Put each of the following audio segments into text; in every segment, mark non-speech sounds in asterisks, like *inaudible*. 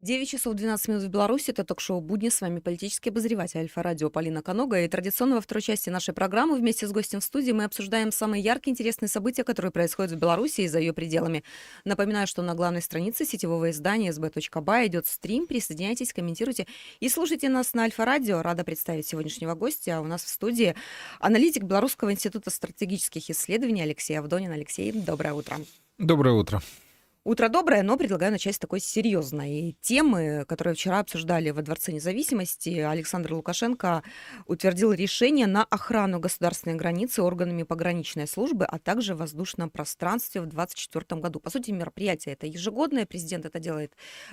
9 часов 12 минут в Беларуси. Это ток-шоу «Будни». С вами политический обозреватель Альфа-радио Полина Конога. И традиционно во второй части нашей программы вместе с гостем в студии мы обсуждаем самые яркие интересные события, которые происходят в Беларуси и за ее пределами. Напоминаю, что на главной странице сетевого издания sb.by идет стрим. Присоединяйтесь, комментируйте и слушайте нас на Альфа-радио. Рада представить сегодняшнего гостя. У нас в студии аналитик Белорусского института стратегических исследований Алексей Авдонин. Алексей, доброе утро. Доброе утро. Утро доброе, но предлагаю начать с такой серьезной темы, которую вчера обсуждали во Дворце независимости. Александр Лукашенко утвердил решение на охрану государственной границы органами пограничной службы, а также в воздушном пространстве в 2024 году. По сути, мероприятие это ежегодное. Президент это делает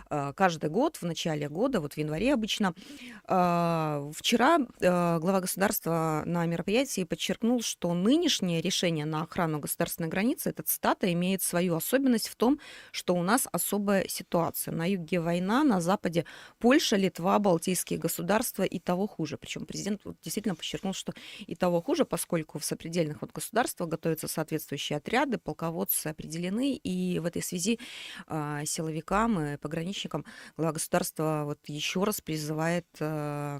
э, каждый год, в начале года, вот в январе обычно. Э, вчера э, глава государства на мероприятии подчеркнул, что нынешнее решение на охрану государственной границы, эта цитата, имеет свою особенность в том, что у нас особая ситуация. На юге война, на западе Польша, Литва, Балтийские государства и того хуже. Причем президент действительно подчеркнул, что и того хуже, поскольку в сопредельных вот государствах готовятся соответствующие отряды, полководцы определены, и в этой связи э, силовикам и пограничникам глава государства вот еще раз призывает э,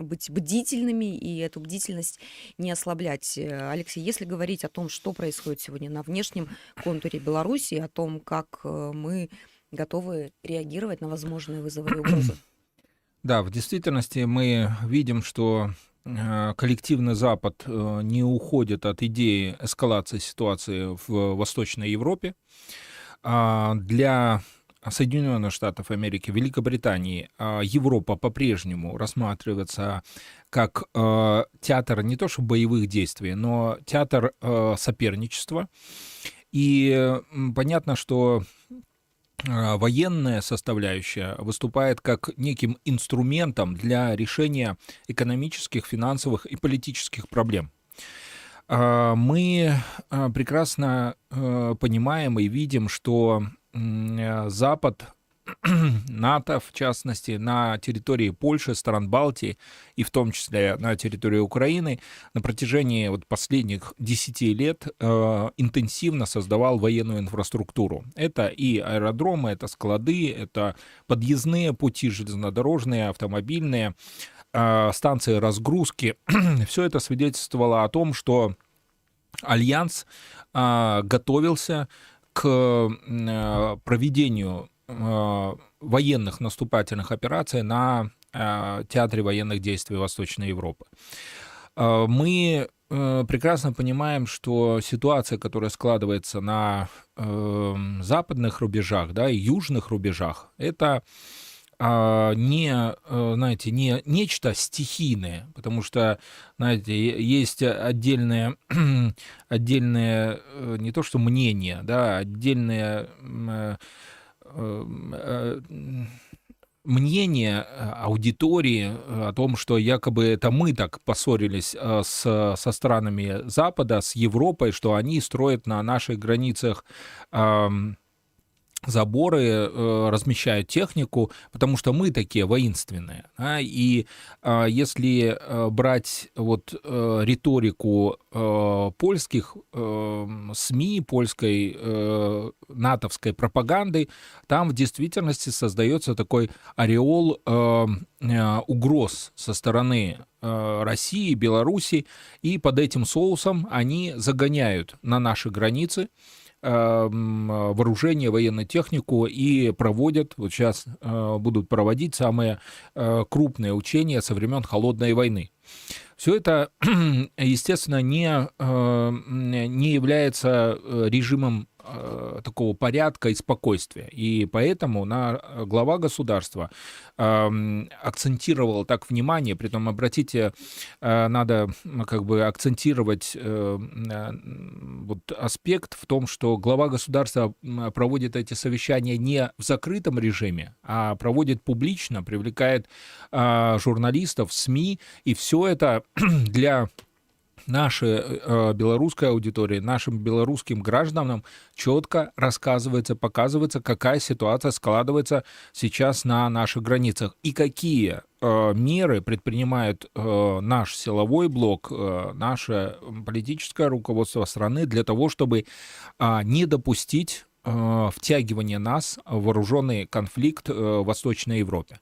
быть бдительными и эту бдительность не ослаблять. Алексей, если говорить о том, что происходит сегодня на внешнем контуре Беларуси, о том, как как э, мы готовы реагировать на возможные вызовы и угрозы. *clears throat* Да, в действительности мы видим, что э, коллективный Запад э, не уходит от идеи эскалации ситуации в Восточной Европе. А для Соединенных Штатов Америки, Великобритании, а Европа по-прежнему рассматривается как театр не то что боевых действий, но театр соперничества. И понятно, что а, военная составляющая выступает как неким инструментом для решения экономических, финансовых и политических проблем. А, мы а, прекрасно понимаем и видим, что Запад *clears throat* НАТО, в частности, на территории Польши, стран Балтии и в том числе на территории Украины на протяжении вот последних 10 лет э, интенсивно создавал военную инфраструктуру. Это и аэродромы, это склады, это подъездные пути железнодорожные, автомобильные, э, станции разгрузки. *clears throat* Все это свидетельствовало о том, что Альянс э, готовился к э, проведению военных наступательных операций на э, театре военных действий Восточной Европы. Э, мы прекрасно понимаем, что ситуация, которая складывается на западных рубежах, да, и южных рубежах, это не, знаете, не нечто стихийное, потому что, знаете, есть отдельные, *clears throat* отдельные не то что мнение, да, отдельные Э, мнение э, аудитории э, о том, что якобы это мы так поссорились с, со странами Запада, с Европой, что они строят на наших границах заборы, э, размещают технику, потому что мы такие воинственные. Да? И э, если э, брать вот э, риторику э, польских э, СМИ, польской э, натовской пропаганды, там в действительности создается такой ореол э, э, угроз со стороны э, России, Беларуси, и под этим соусом они загоняют на наши границы вооружение, военную технику и проводят, вот сейчас э, будут проводить самые э, крупные учения со времен Холодной войны. Все это, *clears throat* естественно, не, э, не является режимом Э, такого порядка и спокойствия. И поэтому на э, глава государства э, акцентировал так внимание, при том, обратите, э, надо как бы акцентировать э, э, вот аспект в том, что глава государства проводит эти совещания не в закрытом режиме, а проводит публично, привлекает э, журналистов, СМИ, и все это *clears throat* для нашей э, белорусской аудитории, нашим белорусским гражданам четко рассказывается, показывается, какая ситуация складывается сейчас на наших границах и какие э, меры предпринимает э, наш силовой блок, э, наше политическое руководство страны для того, чтобы э, не допустить э, втягивания нас в вооруженный конфликт э, в Восточной Европе.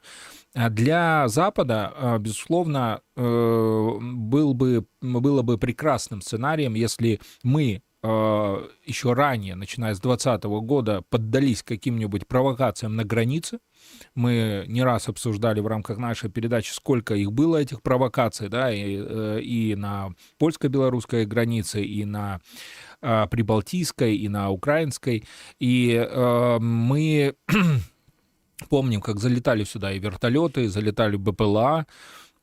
А для Запада, э, безусловно, э, был бы, было бы прекрасным сценарием, если мы э, еще ранее, начиная с 2020 года, поддались каким-нибудь провокациям на границе. Мы не раз обсуждали в рамках нашей передачи, сколько их было, этих провокаций, да, и, и на польско-белорусской границе, и на прибалтийской, и на украинской. И э, мы Помним, как залетали сюда и вертолеты, залетали БПЛА,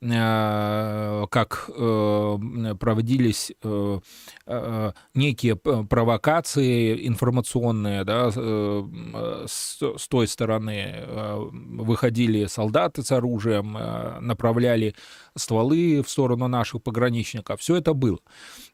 Э, как э, проводились э, некие провокации информационные, да, с, той стороны выходили солдаты с оружием, направляли стволы в сторону наших пограничников. Все это было.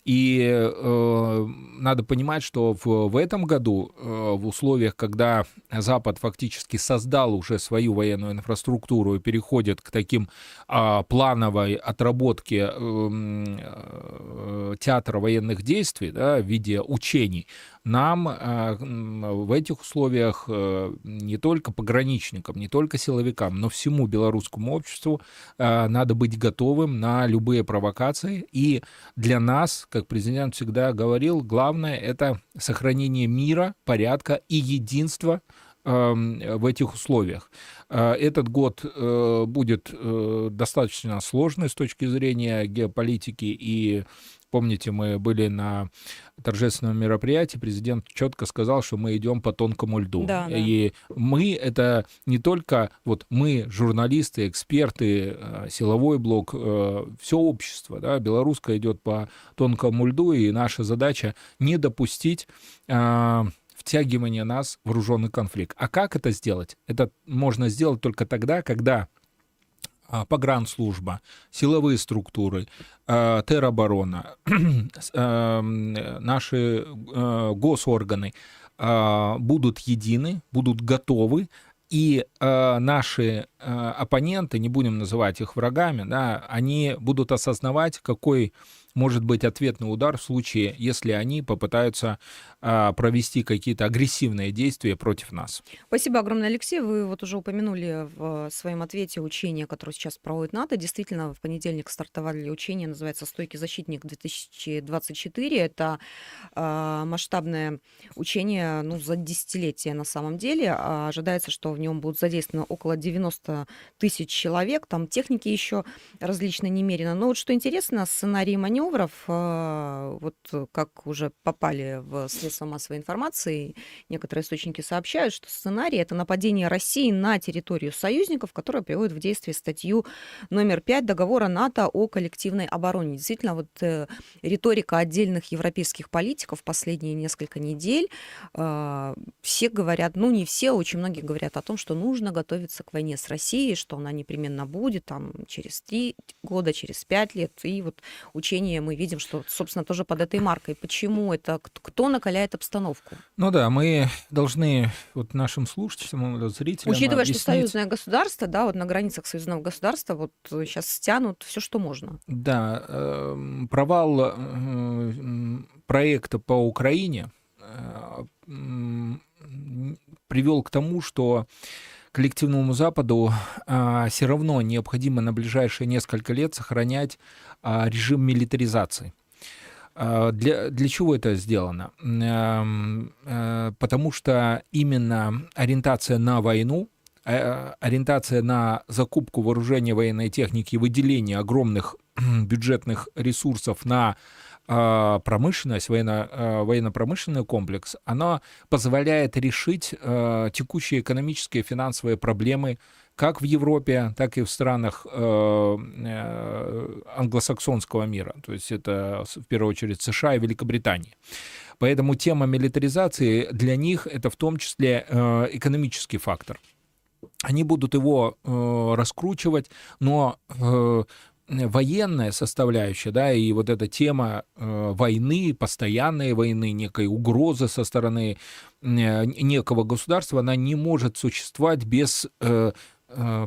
И э, надо понимать, что в, в этом году, э, в условиях, когда Запад фактически создал уже свою военную инфраструктуру и переходит к таким э, плановой отработке эм, э, театра военных действий да, в виде учений, нам э, в этих условиях э, не только пограничникам, не только силовикам, но всему белорусскому обществу э, надо быть готовым на любые провокации. И для нас, как президент всегда говорил, главное это сохранение мира, порядка и единства в этих условиях. Этот год будет достаточно сложный с точки зрения геополитики и Помните, мы были на торжественном мероприятии, президент четко сказал, что мы идем по тонкому льду. Да, да. И мы это не только вот мы, журналисты, эксперты, э, силовой блок, э, все общество, да, белорусское идет по тонкому льду, и наша задача не допустить э, втягивания нас в вооруженный конфликт. А как это сделать? Это можно сделать только тогда, когда погранслужба, силовые структуры, а, тероборона, *clears throat* а, наши госорганы будут едины, будут готовы, и наши оппоненты, не будем называть их врагами, да, они будут осознавать, какой может быть ответный удар в случае, если они попытаются а, провести какие-то агрессивные действия против нас. Спасибо огромное, Алексей. Вы вот уже упомянули в своем ответе учения, которые сейчас проводит НАТО. Действительно, в понедельник стартовали учения, называется «Стойкий защитник-2024». Это а, масштабное учение ну, за десятилетие на самом деле. А ожидается, что в нем будут задействованы около 90 тысяч человек. Там техники еще различные немерено. Но вот что интересно, сценарий маневра маневров, а, вот как уже попали в средства массовой информации, некоторые источники сообщают, что сценарий это нападение России на территорию союзников, которое приводит в действие статью номер 5 договора НАТО о коллективной обороне. Действительно, вот э, риторика отдельных европейских политиков последние несколько недель, э, все говорят, ну не все, очень многие говорят о том, что нужно готовиться к войне с Россией, что она непременно будет там через три года, через пять лет, и вот учение движение мы видим, что, собственно, тоже под этой маркой. Почему это? Кто накаляет обстановку? Ну да, мы должны вот нашим слушателям, зрителям Учитывая, объяснить... что союзное государство, да, вот на границах союзного государства вот сейчас стянут все, что можно. Да, эм, провал э, проекта по Украине э, привел к тому, что коллективному Западу а, все равно необходимо на ближайшие несколько лет сохранять а, режим милитаризации. А, для, для чего это сделано? А, потому что именно ориентация на войну, а, ориентация на закупку вооружения военной техники, выделение огромных *clears throat* бюджетных ресурсов на промышленность, военно, а, военно-промышленный комплекс, она позволяет решить а, текущие экономические и финансовые проблемы как в Европе, так и в странах э, англосаксонского мира. То есть это в первую очередь США и Великобритания. Поэтому тема милитаризации для них это в том числе э, экономический фактор. Они будут его э, раскручивать, но военная составляющая, да, и вот эта тема э, войны, постоянной войны, некой угрозы со стороны э, некого государства, она не может существовать без э,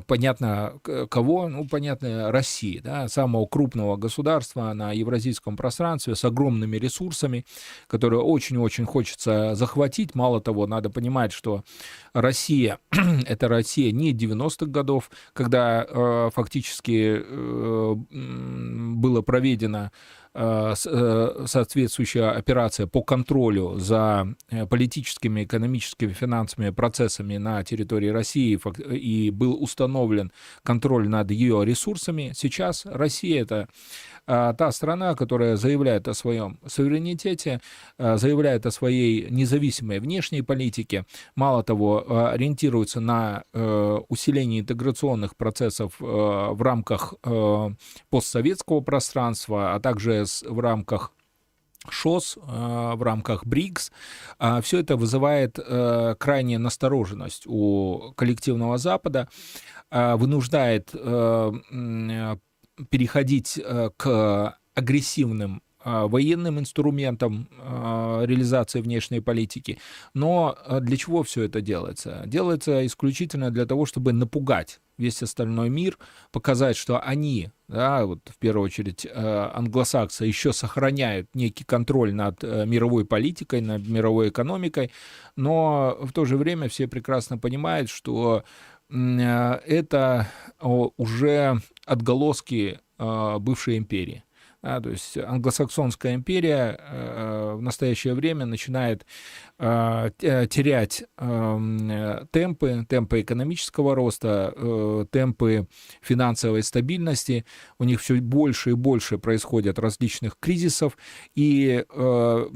понятно кого, ну, понятно, России, да, самого крупного государства на евразийском пространстве с огромными ресурсами, которые очень-очень хочется захватить. Мало того, надо понимать, что Россия *clears throat* — это Россия не 90-х годов, когда э, фактически э, было проведено Э, э, соответствующая операция по контролю за э, политическими, экономическими, финансовыми процессами на территории России и был установлен контроль над ее ресурсами. Сейчас Россия это та страна, которая заявляет о своем суверенитете, а, заявляет о своей независимой внешней политике, мало того, а, ориентируется на э, усиление интеграционных процессов э, в рамках э, постсоветского пространства, а также в рамках ШОС в рамках БРИКС, все это вызывает крайнюю настороженность у коллективного Запада, вынуждает переходить э, к агрессивным э, военным инструментам э, реализации внешней политики. Но для чего все это делается? Делается исключительно для того, чтобы напугать весь остальной мир, показать, что они, да, вот в первую очередь англосаксы, еще сохраняют некий контроль над мировой политикой, над мировой экономикой, но в то же время все прекрасно понимают, что это уже отголоски а, бывшей империи. Да, то есть англосаксонская империя э, в настоящее время начинает э, терять э, темпы, темпы экономического роста, э, темпы финансовой стабильности. У них все больше и больше происходит различных кризисов, и э,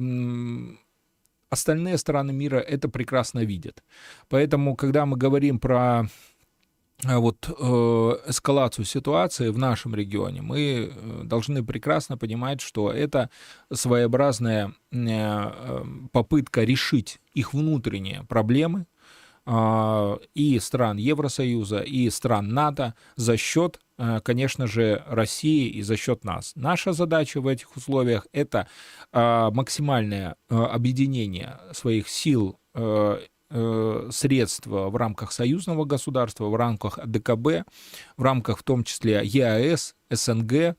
остальные страны мира это прекрасно видят. Поэтому, когда мы говорим про а вот э, эскалацию ситуации в нашем регионе, мы э, должны прекрасно понимать, что это своеобразная э, попытка решить их внутренние проблемы э, и стран Евросоюза, и стран НАТО за счет, э, конечно же, России и за счет нас. Наша задача в этих условиях это э, максимальное объединение своих сил средства в рамках союзного государства, в рамках ДКБ, в рамках в том числе ЕАЭС, СНГ,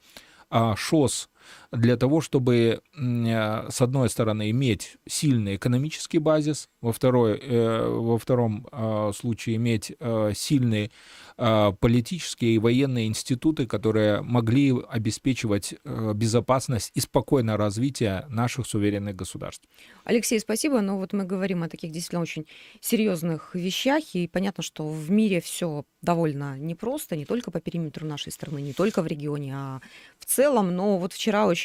а, ШОС, для того, чтобы, э, с одной стороны, иметь сильный экономический базис, во, второй, э, во втором а, случае иметь сильный а, политические и военные институты, которые могли обеспечивать э, безопасность и спокойное развитие наших суверенных государств. Алексей, спасибо. Но вот мы говорим о таких действительно очень серьезных вещах, и понятно, что в мире все довольно непросто, не только по периметру нашей страны, не только в регионе, а в целом. Но вот вчера очень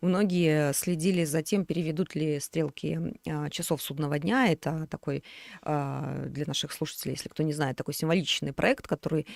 многие следили за тем, переведут ли стрелки а, часов судного дня. Это такой а, для наших слушателей, если кто не знает, такой символичный проект, который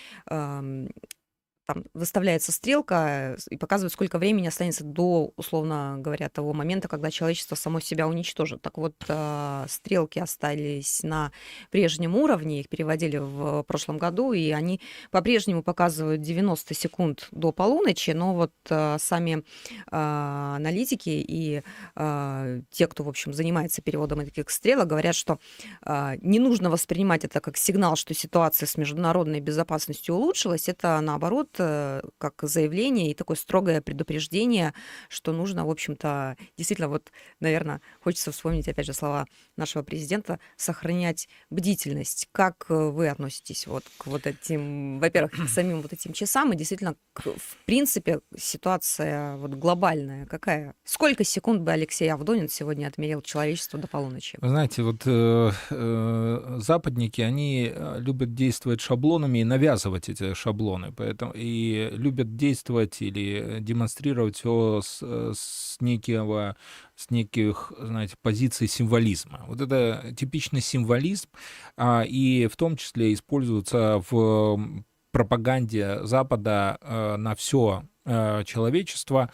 там выставляется стрелка и показывает, сколько времени останется до, условно говоря, того момента, когда человечество само себя уничтожит. Так вот, э, стрелки остались на прежнем уровне, их переводили в прошлом году, и они по-прежнему показывают 90 секунд до полуночи, но вот э, сами э, аналитики и э, те, кто, в общем, занимается переводом этих стрелок, говорят, что э, не нужно воспринимать это как сигнал, что ситуация с международной безопасностью улучшилась, это наоборот Э, как заявление и такое строгое предупреждение, что нужно, в общем-то, действительно, вот, наверное, хочется вспомнить, опять же, слова нашего президента, сохранять бдительность. Как э, вы относитесь вот к вот этим, во-первых, к самим вот этим часам и действительно, к, в принципе, ситуация вот глобальная какая? Сколько секунд бы Алексей Авдонин сегодня отмерил человечество до полуночи? Вы знаете, вот э, э, западники, они э, любят действовать шаблонами и навязывать эти шаблоны, поэтому и любят действовать или демонстрировать все с, с некого с неких, знаете, позиций символизма. Вот это типичный символизм, а, и в том числе используется в пропаганде Запада э, на все Э, человечества эм,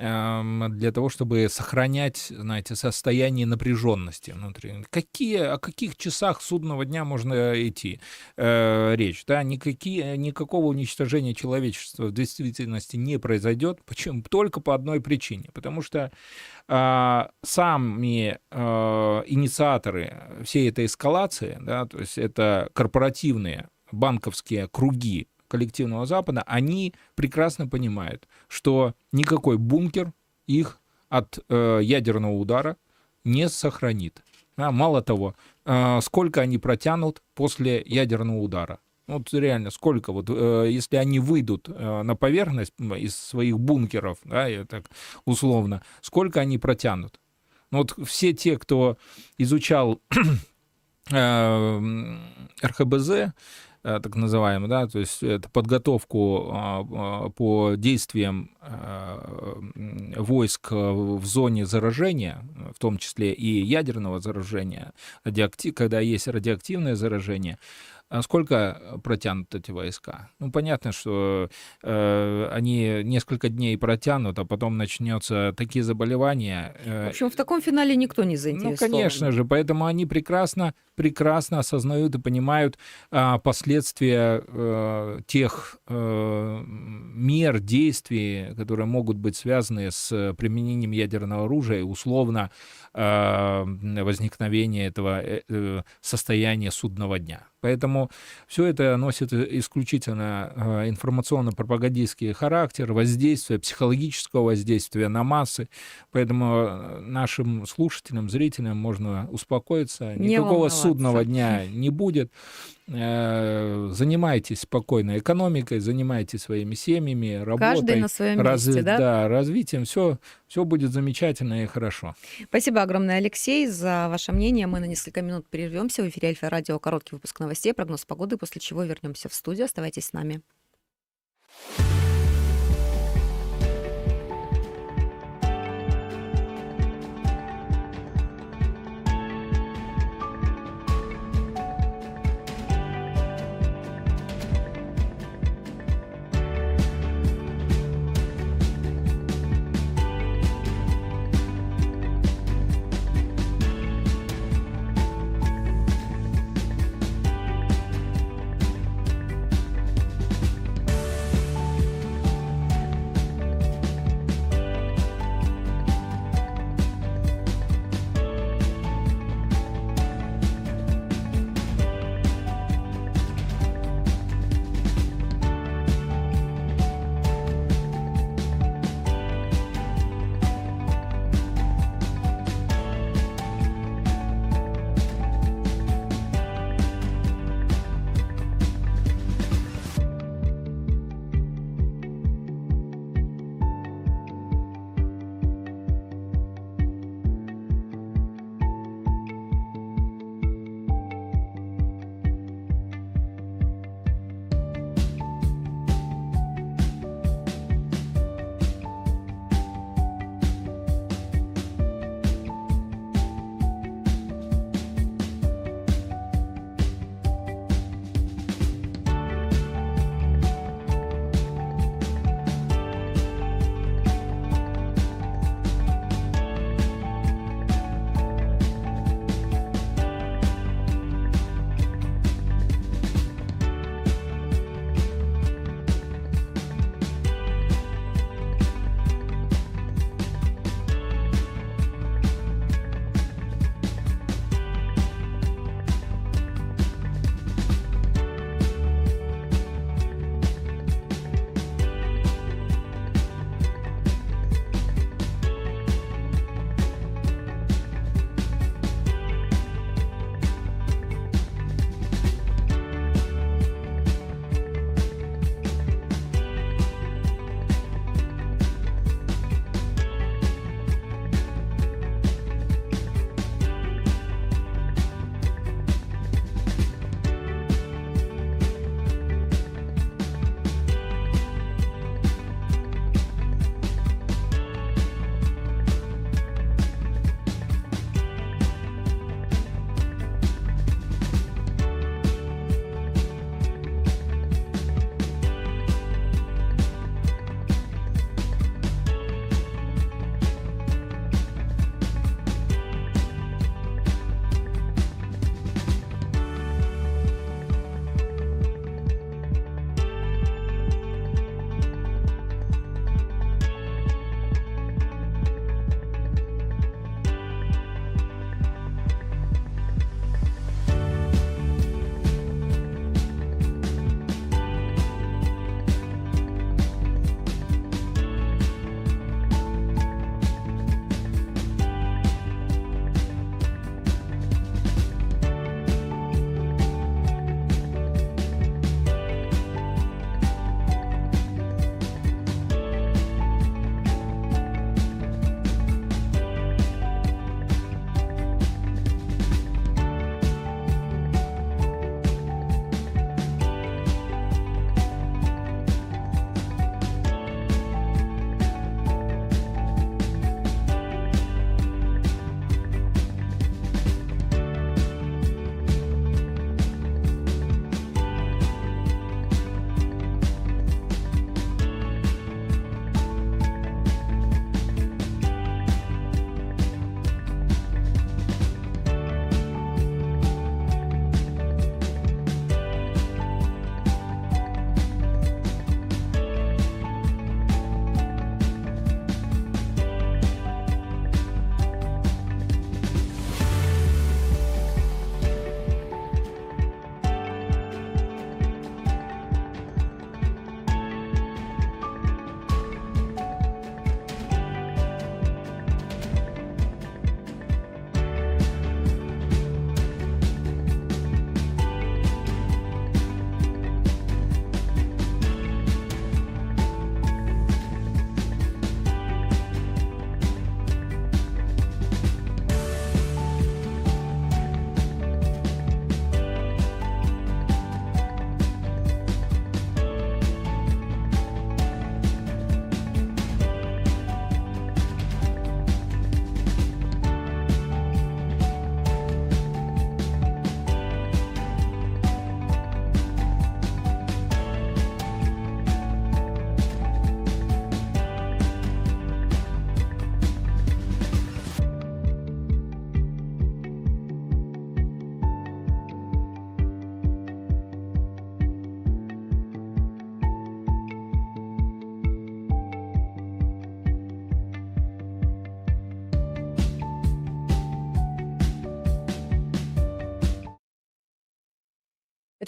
для того, чтобы сохранять, знаете, состояние напряженности внутри. Какие, о каких часах судного дня можно идти э, речь? Да? Никакие, никакого уничтожения человечества в действительности не произойдет. Почему? Только по одной причине. Потому что э, сами э, инициаторы всей этой эскалации, да, то есть это корпоративные банковские круги коллективного Запада, они прекрасно понимают, что никакой бункер их от э, ядерного удара не сохранит. А, мало того, э, сколько они протянут после ядерного удара? Вот реально, сколько вот, э, если они выйдут э, на поверхность из своих бункеров, да, я так условно, сколько они протянут? Ну, вот все те, кто изучал *clears throat* э, РХБЗ, так называемый, да, то есть это подготовку а, по действиям э, войск в зоне заражения, в том числе и ядерного заражения, радиоактив, когда есть радиоактивное заражение, а сколько протянут эти войска? Ну, понятно, что э, они несколько дней протянут, а потом начнется такие заболевания. Э, в общем, в таком финале никто не заинтересован. Ну, конечно же, поэтому они прекрасно, прекрасно осознают и понимают э, последствия э, тех э, мер, действий, которые могут быть связаны с применением ядерного оружия, условно э, возникновения этого э, э состояния судного дня. Поэтому все это носит исключительно э, информационно-пропагандистский характер, воздействие, психологического воздействия на массы. Поэтому э, нашим слушателям, зрителям можно успокоиться. Никакого судного дня не будет. Э, занимайтесь спокойно экономикой, занимайтесь своими семьями, работой. Каждый на своем разви... месте, да? Да, развитием. Все, все будет замечательно и хорошо. Спасибо огромное, Алексей, за ваше мнение. Мы на несколько минут прервемся. В эфире Альфа-радио короткий выпуск новостей, прогноз погоды, после чего вернемся в студию. Оставайтесь с нами.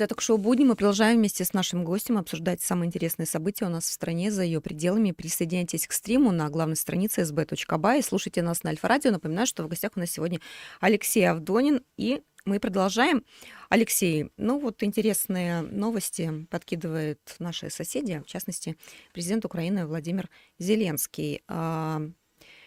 Это ток-шоу «Будни». Мы продолжаем вместе с нашим гостем обсуждать самые интересные события у нас в стране, за ее пределами. Присоединяйтесь к стриму на главной странице sb.by и слушайте нас на Альфа-радио. Напоминаю, что в гостях у нас сегодня Алексей Авдонин. И мы продолжаем. Алексей, ну вот интересные новости подкидывают наши соседи, в частности, президент Украины Владимир Зеленский.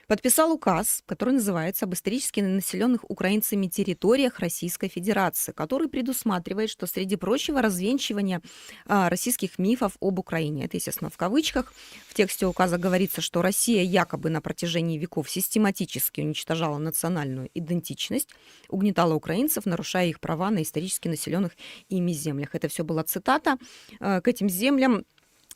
А, подписал указ, который называется «Об исторически населенных украинцами территориях Российской Федерации», который предусматривает, что, среди прочего, развенчивание а, российских мифов об Украине. Это, естественно, в кавычках. В тексте указа говорится, что Россия якобы на протяжении веков систематически уничтожала национальную идентичность, угнетала украинцев, нарушая их права на исторически населенных ими землях. Это все была цитата. К этим землям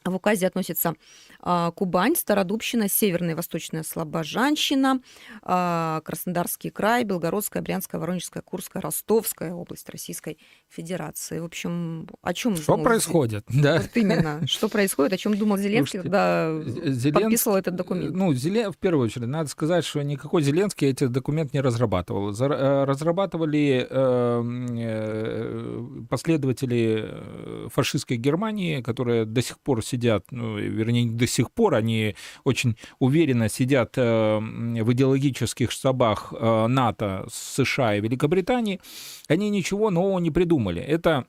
в указе относятся а, Кубань, Стародубщина, Северная и Восточная Слобожанщина, а, Краснодарский край, Белгородская, Брянская, Воронежская, Курская, Ростовская область Российской Федерации. В общем, о чем Что думал... происходит? Да. Вот именно. *laughs* Что происходит, о чем думал Зеленский, Слушайте, когда Зеленский, подписывал этот документ? Ну, Зелен... в первую очередь, надо сказать, что никакой Зеленский эти документ не разрабатывал. Э, разрабатывали э, э, последователи фашистской Германии, которые до сих пор сидят, ну, вернее, до сих пор они очень уверенно сидят э, в идеологических штабах э, НАТО, США и Великобритании, они ничего нового не придумали. Это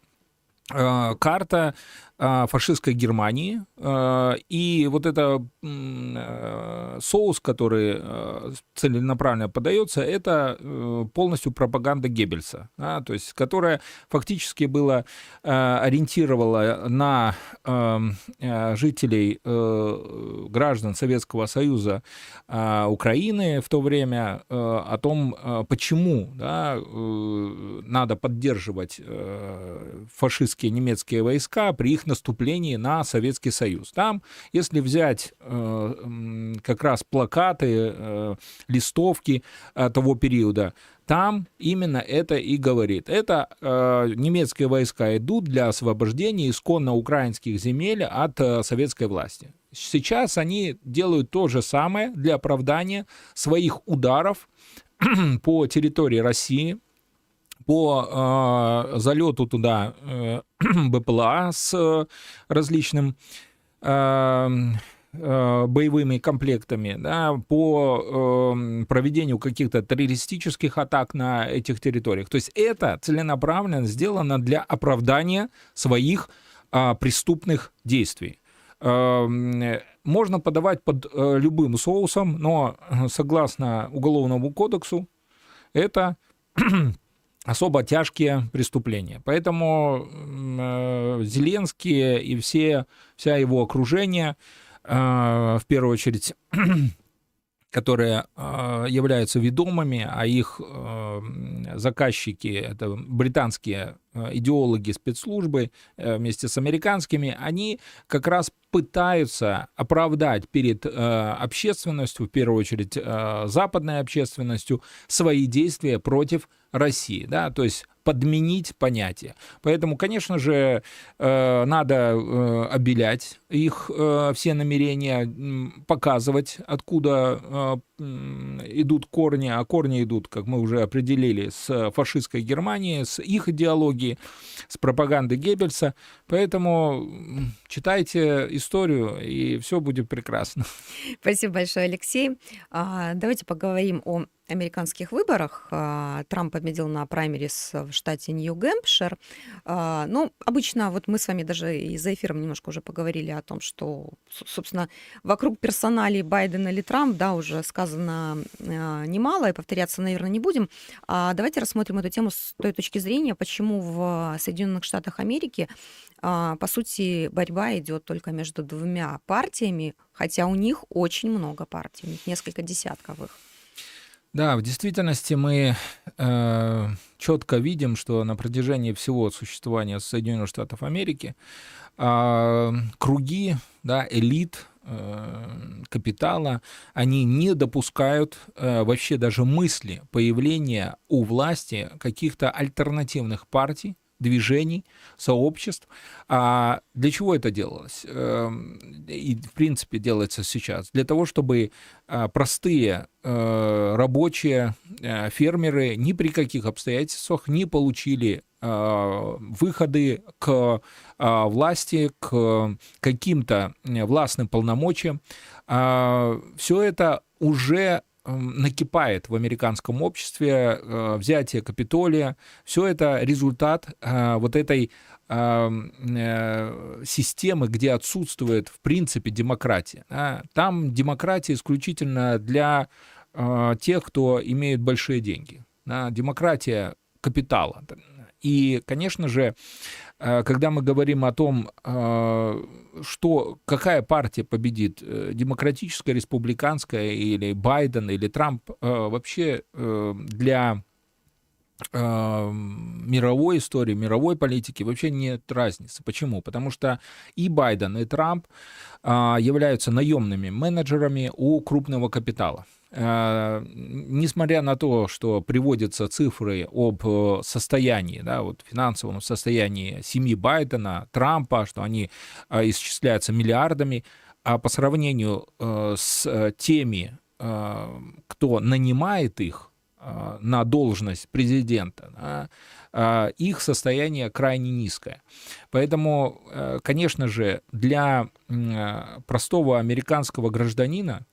э, карта фашистской Германии. А, и вот это э, соус, который э, целенаправленно подается, это э, полностью пропаганда Геббельса, то есть, которая фактически была ориентировала на жителей граждан Советского Союза Украины в то время о том, почему да, надо поддерживать фашистские немецкие войска при их наступлении на Советский Союз. Там, если взять э, как раз плакаты, э, листовки э, того периода, там именно это и говорит. Это э, немецкие войска идут для освобождения исконно украинских земель от э, советской власти. Сейчас они делают то же самое для оправдания своих ударов *clears throat* по территории России, по э, залету туда э, *clears throat* БПЛА с различным э, э, боевыми комплектами, да, по э, проведению каких-то террористических атак на этих территориях. То есть это целенаправленно сделано для оправдания своих э, преступных действий. Э, можно подавать под э, любым соусом, но согласно Уголовному кодексу это *clears throat* особо тяжкие преступления. Поэтому э, Зеленский и все, вся его окружение, э, в первую очередь, *clears throat* которые э, являются ведомыми, а их э, заказчики это британские э, идеологи спецслужбы э, вместе с американскими, они как раз пытаются оправдать перед э, общественностью, в первую очередь э, западной общественностью, свои действия против России, да, то есть подменить понятие. Поэтому, конечно же, э, надо э, обелять их э, все намерения, показывать, откуда идут корни, а корни идут, как мы уже определили, с фашистской Германии, с их идеологии, с пропаганды Геббельса. Поэтому читайте историю, и все будет прекрасно. Спасибо большое, Алексей. А, давайте поговорим о американских выборах. А, Трамп победил на праймерис в штате Нью-Гэмпшир. А, ну, обычно вот мы с вами даже и за эфиром немножко уже поговорили о том, что, собственно, вокруг персоналей Байдена или Трамп, да, уже сказано а, немало, и повторяться, наверное, не будем. Давайте рассмотрим эту тему с той точки зрения, почему в Соединенных Штатах Америки по сути, борьба идет только между двумя партиями, хотя у них очень много партий, у них несколько десятков их. Да, в действительности мы э, четко видим, что на протяжении всего существования Соединенных Штатов Америки э, круги, да, элит, э, капитала, они не допускают э, вообще даже мысли появления у власти каких-то альтернативных партий, движений, сообществ. А для чего это делалось? Эм, и, в принципе, делается сейчас. Для того, чтобы а, простые э, рабочие, э, фермеры ни при каких обстоятельствах не получили а, выходы к а, власти, к каким-то э, властным полномочиям. Все это уже накипает в американском обществе, э, взятие Капитолия, все это результат э, вот этой э, системы, где отсутствует в принципе демократия. Там демократия исключительно для тех, кто имеет большие деньги. Демократия капитала. И, конечно же, когда мы говорим о том, э, что, какая партия победит, э, демократическая, республиканская или Байден или Трамп, вообще для мировой истории, мировой политики вообще нет разницы. Почему? Потому что и Байден, и Трамп являются наемными менеджерами у крупного капитала. Э, несмотря на то, что приводятся цифры об э, состоянии, да, вот финансовом состоянии семьи Байдена, Трампа, что они э, исчисляются миллиардами, а по сравнению с теми, кто нанимает их на должность президента, да, их состояние крайне низкое. Поэтому, конечно же, для простого американского гражданина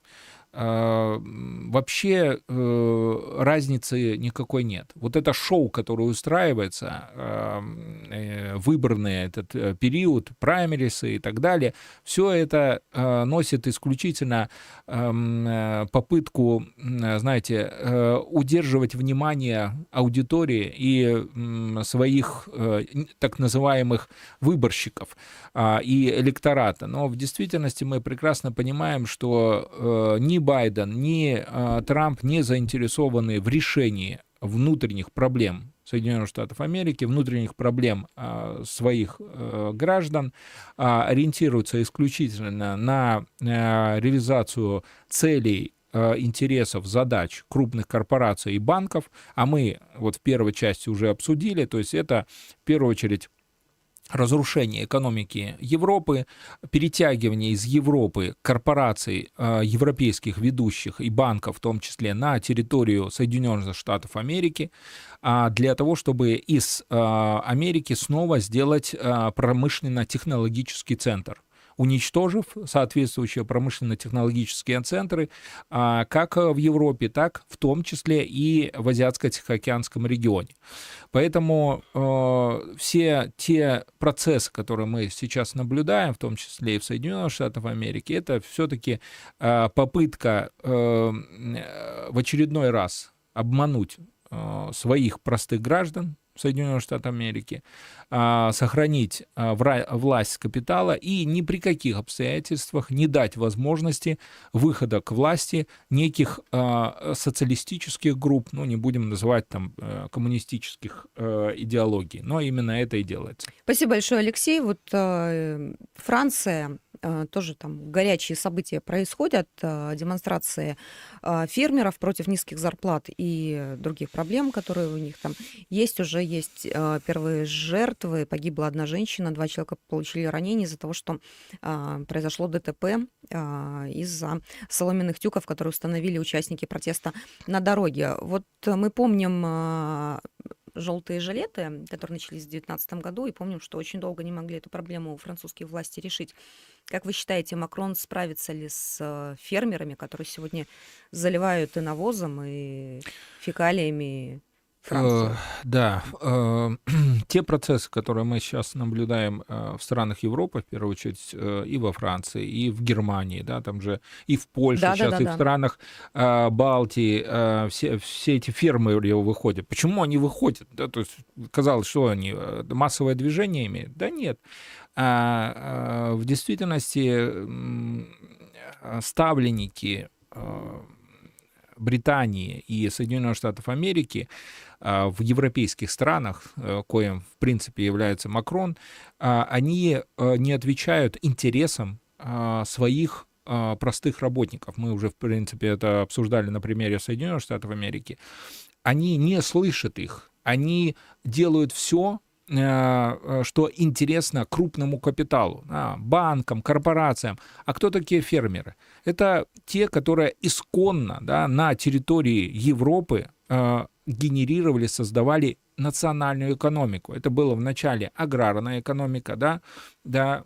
вообще э, разницы никакой нет. Вот это шоу, которое устраивается, а, э, выборный этот э, период, праймерисы и так далее, все это а, носит исключительно попытку, знаете, удерживать внимание аудитории и своих так называемых выборщиков и электората. Но в действительности мы прекрасно понимаем, что ни Байден, ни э, Трамп не заинтересованы в решении внутренних проблем Соединенных Штатов Америки, внутренних проблем э, своих э, граждан, э, ориентируются исключительно на э, реализацию целей интересов, задач крупных корпораций и банков, а мы вот в первой части уже обсудили, то есть это в первую очередь разрушение экономики Европы, перетягивание из Европы корпораций э, европейских ведущих и банков, в том числе на территорию Соединенных Штатов Америки, э, для того, чтобы из э, Америки снова сделать э, промышленно-технологический центр уничтожив соответствующие промышленно-технологические центры а, как в Европе, так в том числе и в Азиатско-Тихоокеанском регионе. Поэтому э, все те процессы, которые мы сейчас наблюдаем, в том числе и в Соединенных Штатах Америки, это все-таки э, попытка э, в очередной раз обмануть э, своих простых граждан, Соединенных Штатов Америки, а, сохранить а, власть капитала и ни при каких обстоятельствах не дать возможности выхода к власти неких а, социалистических групп, ну не будем называть там э, коммунистических э, идеологий, но именно это и делается. Спасибо большое, Алексей. Вот э, Франция Э, тоже там горячие события происходят, э, демонстрации э, фермеров против низких зарплат и других проблем, которые у них там есть. Уже есть первые жертвы. Погибла одна женщина, два человека получили ранения из-за того, что произошло ДТП из-за соломенных тюков, которые установили участники протеста на дороге. Вот мы помним желтые жилеты, которые начались в 2019 году, и помним, что очень долго не могли эту проблему французские власти решить. Как вы считаете, Макрон справится ли с э, фермерами, которые сегодня заливают и навозом, и фекалиями Францию. Э, да, э, *clears throat* те процессы, которые мы сейчас наблюдаем э, в странах Европы, в первую очередь, и во Франции, и в Германии, да, там же и в Польше да, сейчас, да, да, и в странах Балтии, все, все эти фермы выходят. Почему они выходят? Да, то есть казалось, что они массовое движение имеют? Да нет. А, в действительности ставленники Британии и Соединенных Штатов Америки в европейских странах, э, коим в принципе является Макрон, а, они э, не отвечают интересам а, своих простых работников. Мы уже, в принципе, это обсуждали на примере Соединенных Штатов Америки. Они не слышат их. Они делают все, э, что интересно крупному капиталу, банкам, корпорациям. А кто такие фермеры? Это те, которые исконно да, на территории Европы генерировали, создавали национальную экономику. Это было вначале аграрная экономика, да, да,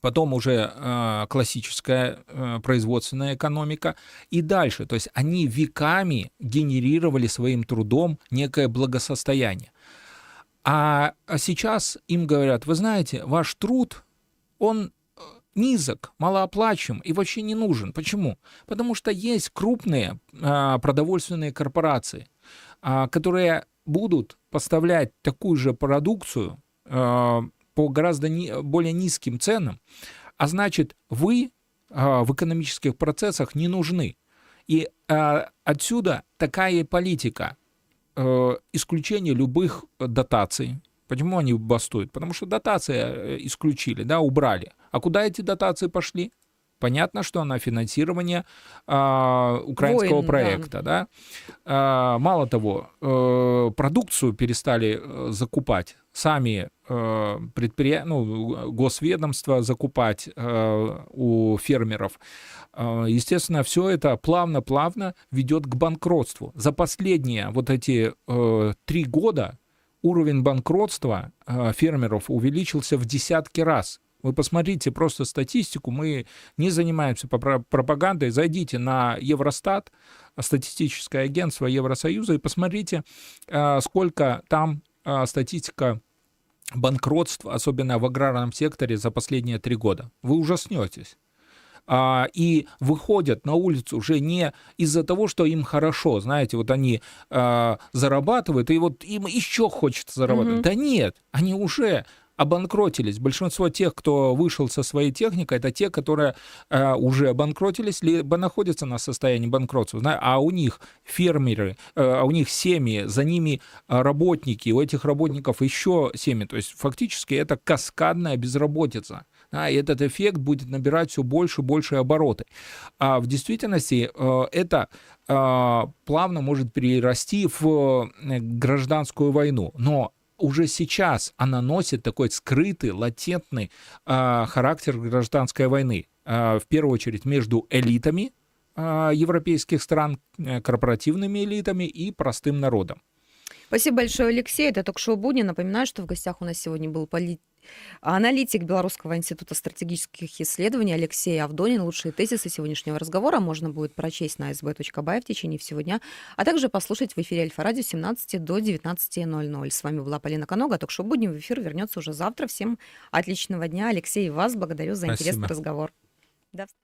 потом уже э, классическая э, производственная экономика и дальше. То есть они веками генерировали своим трудом некое благосостояние. А, а сейчас им говорят, вы знаете, ваш труд, он э, низок, малооплачиваем и вообще не нужен. Почему? Потому что есть крупные э, продовольственные корпорации, которые будут поставлять такую же продукцию э, по гораздо более низким ценам, а значит, вы э, в экономических процессах не нужны. И отсюда такая политика э, исключения любых дотаций. Почему они бастуют? Потому что дотации э, исключили, да, убрали. А куда эти дотации пошли? Понятно, что на финансирование э, украинского Воин, проекта. Да. Да? Э, мало того, э, продукцию перестали э, закупать сами э, предприятия, ну, госведомства закупать э, у фермеров. Э, естественно, все это плавно-плавно ведет к банкротству. За последние вот эти э, три года уровень банкротства э, фермеров увеличился в десятки раз. Вы посмотрите просто статистику, мы не занимаемся пропагандой, зайдите на Евростат, статистическое агентство Евросоюза, и посмотрите, а, сколько там а, статистика банкротств, особенно в аграрном секторе, за последние три года. Вы ужаснетесь а, и выходят на улицу уже не из-за того, что им хорошо, знаете, вот они а, зарабатывают, и вот им еще хочется зарабатывать. Mm-hmm. Да нет, они уже обанкротились. Большинство тех, кто вышел со своей техникой, это те, которые э, уже обанкротились, либо находятся на состоянии банкротства. А у них фермеры, э, а у них семьи, за ними работники, у этих работников еще семьи. То есть фактически это каскадная безработица. Да, и этот эффект будет набирать все больше и больше обороты. А в действительности э, это э, плавно может перерасти в э, гражданскую войну. Но уже сейчас она носит такой скрытый, латентный э, характер гражданской войны. Э, в первую очередь между элитами э, европейских стран, э, корпоративными элитами и простым народом. Спасибо большое, Алексей. Это ток-шоу «Будни». Напоминаю, что в гостях у нас сегодня был полит... аналитик Белорусского института стратегических исследований Алексей Авдонин. Лучшие тезисы сегодняшнего разговора можно будет прочесть на sb.by в течение всего дня, а также послушать в эфире Альфа-радио с 17 до 19.00. С вами была Полина Канога. Ток-шоу «Будни» в эфир вернется уже завтра. Всем отличного дня. Алексей, вас благодарю за Спасибо. интересный разговор. До встречи.